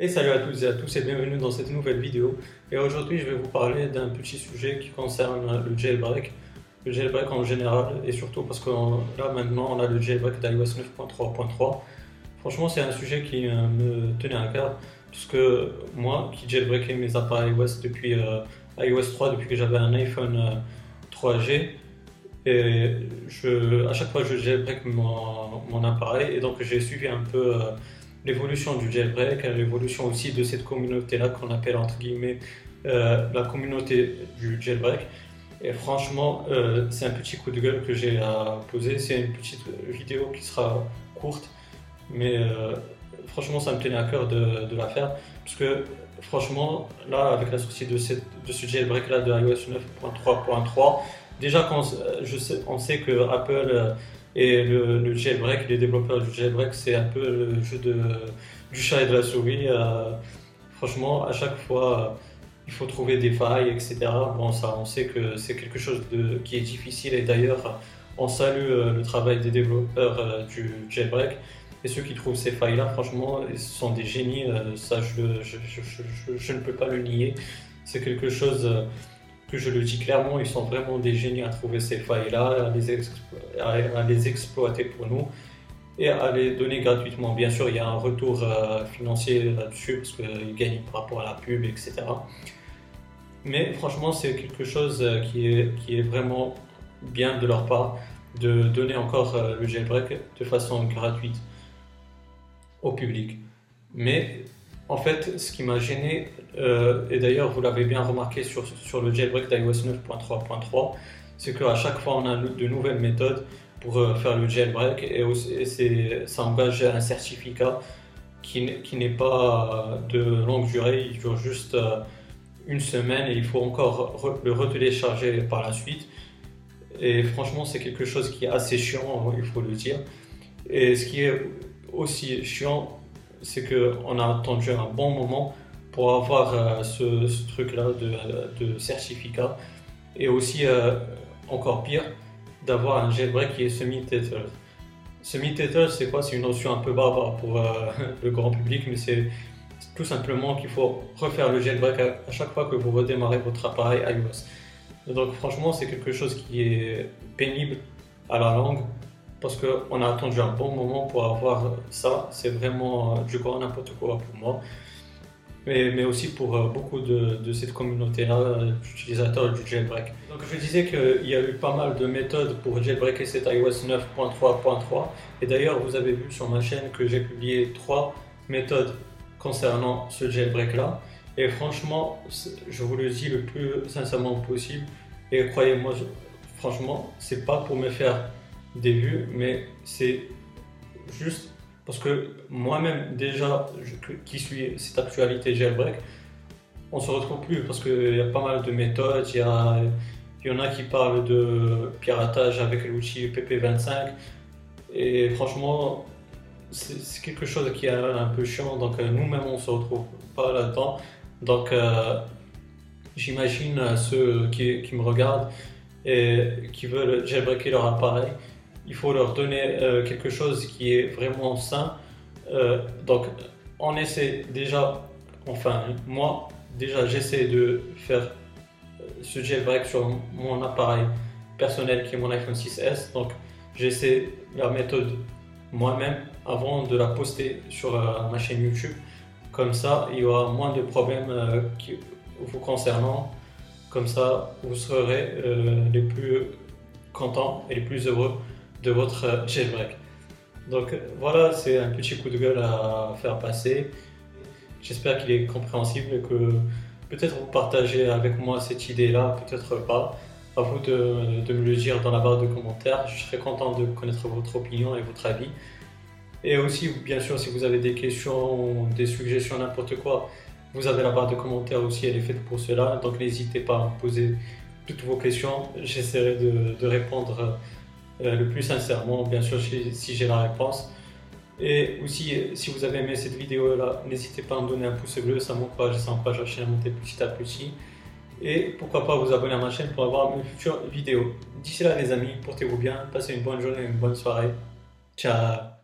Et salut à toutes et à tous et bienvenue dans cette nouvelle vidéo. Et aujourd'hui je vais vous parler d'un petit sujet qui concerne le jailbreak. Le jailbreak en général et surtout parce que là maintenant on a le jailbreak d'iOS 9.3.3. Franchement c'est un sujet qui euh, me tenait à cœur parce que moi qui jailbreakais mes appareils iOS depuis euh, iOS 3 depuis que j'avais un iPhone 3G euh, et à chaque fois je jailbreak mon, mon appareil et donc j'ai suivi un peu l'évolution du jailbreak, l'évolution aussi de cette communauté-là qu'on appelle entre guillemets euh, la communauté du jailbreak. Et franchement, euh, c'est un petit coup de gueule que j'ai à poser. C'est une petite vidéo qui sera courte, mais euh, franchement, ça me tenait à cœur de, la faire. Parce que franchement, là, avec la sortie de, cette, de ce jailbreak-là de iOS 9.3.3, déjà, je sais, on sait que Apple et le, jailbreak, les développeurs du jailbreak, c'est un peu le jeu de, du chat et de la souris. Euh, franchement, à chaque fois, il faut trouver des failles, etc. Bon, ça, on sait que c'est quelque chose qui est difficile et d'ailleurs, on salue euh, le travail des développeurs euh, du jailbreak. Et ceux qui trouvent ces failles-là, franchement, ils sont des génies. ça, je, ne peux pas le nier. C'est quelque chose je le dis clairement, ils sont vraiment des génies à trouver ces failles-là, à les, à les, exploiter pour nous et à les donner gratuitement. Bien sûr, il y a un retour euh, financier là-dessus parce qu'ils gagnent par rapport à la pub, etc. Mais franchement, c'est quelque chose euh, qui est, qui est vraiment bien de leur part de donner encore euh, le jailbreak de façon gratuite au public. Mais en fait, ce qui m'a gêné, euh, et d'ailleurs vous l'avez bien remarqué sur, sur le jailbreak d'iOS 9.3.3, c'est qu'à chaque fois on a de nouvelles méthodes pour euh, faire le jailbreak et, ça engage un certificat qui, n'est pas de longue durée, il dure juste euh, une semaine et il faut encore le retélécharger par la suite. Et franchement, c'est quelque chose qui est assez chiant, il faut le dire. Et ce qui est aussi chiant, c'est qu'on a attendu un bon moment pour avoir euh, ce, truc-là de, certificat. Et aussi, euh, encore pire, d'avoir un jailbreak qui est semi-tether. Semi-tether, c'est quoi? C'est une notion un peu barbare pour euh, le grand public, mais c'est tout simplement qu'il faut refaire le jailbreak à, chaque fois que vous redémarrez votre appareil iOS. Donc franchement, c'est quelque chose qui est pénible à la langue parce qu'on a attendu un bon moment pour avoir ça. C'est vraiment du grand n'importe quoi pour moi. Mais, aussi pour euh, beaucoup de, de cette communauté-là d'utilisateurs du jailbreak. Donc je disais qu'il y a eu pas mal de méthodes pour jailbreaker cet iOS 9.3.3 et d'ailleurs vous avez vu sur ma chaîne que j'ai publié trois méthodes concernant ce jailbreak-là et franchement je vous le dis le plus sincèrement possible et croyez-moi franchement c'est pas pour me faire des mais c'est juste parce que moi-même, déjà, qui suis cette actualité jailbreak, on se retrouve plus parce qu'il y a pas mal de méthodes. Il y, en a qui parlent de piratage avec l'outil PP25. Et franchement, c'est quelque chose qui est un peu chiant. Donc, euh, nous-mêmes, on se retrouve pas là-dedans. Donc, euh, j'imagine ceux qui, qui, me regardent et qui veulent jailbreaker leur appareil il faut leur donner euh, quelque chose qui est vraiment sain. Euh, donc, on essaie déjà, enfin, moi, déjà, j'essaie de faire euh, ce jailbreak sur mon appareil personnel qui est mon iPhone 6S. Donc, j'essaie la méthode moi-même avant de la poster sur ma chaîne YouTube. Comme ça, il y aura moins de problèmes qui, vous concernant. Comme ça, vous serez les plus contents et les plus heureux de votre jailbreak. Donc voilà, c'est un petit coup de gueule à faire passer. J'espère qu'il est compréhensible et que peut-être vous partagez avec moi cette idée-là, peut-être pas. À vous de, me le dire dans la barre de commentaires. Je serais content de connaître votre opinion et votre avis. Et aussi, bien sûr, si vous avez des questions, des suggestions, n'importe quoi, vous avez la barre de commentaires aussi, elle est faite pour cela. Donc n'hésitez pas à me poser toutes vos questions. J'essaierai de, répondre euh, le plus sincèrement, bien sûr, si j'ai la réponse. Et aussi, si vous avez aimé cette vidéo-là, n'hésitez pas à me donner un pouce bleu, ça m'encourage et ça encourage la chaîne à monter petit à petit. Et pourquoi pas vous abonner à ma chaîne pour avoir mes futures vidéos. D'ici là, les amis, portez-vous bien, passez une bonne journée, une bonne soirée. Ciao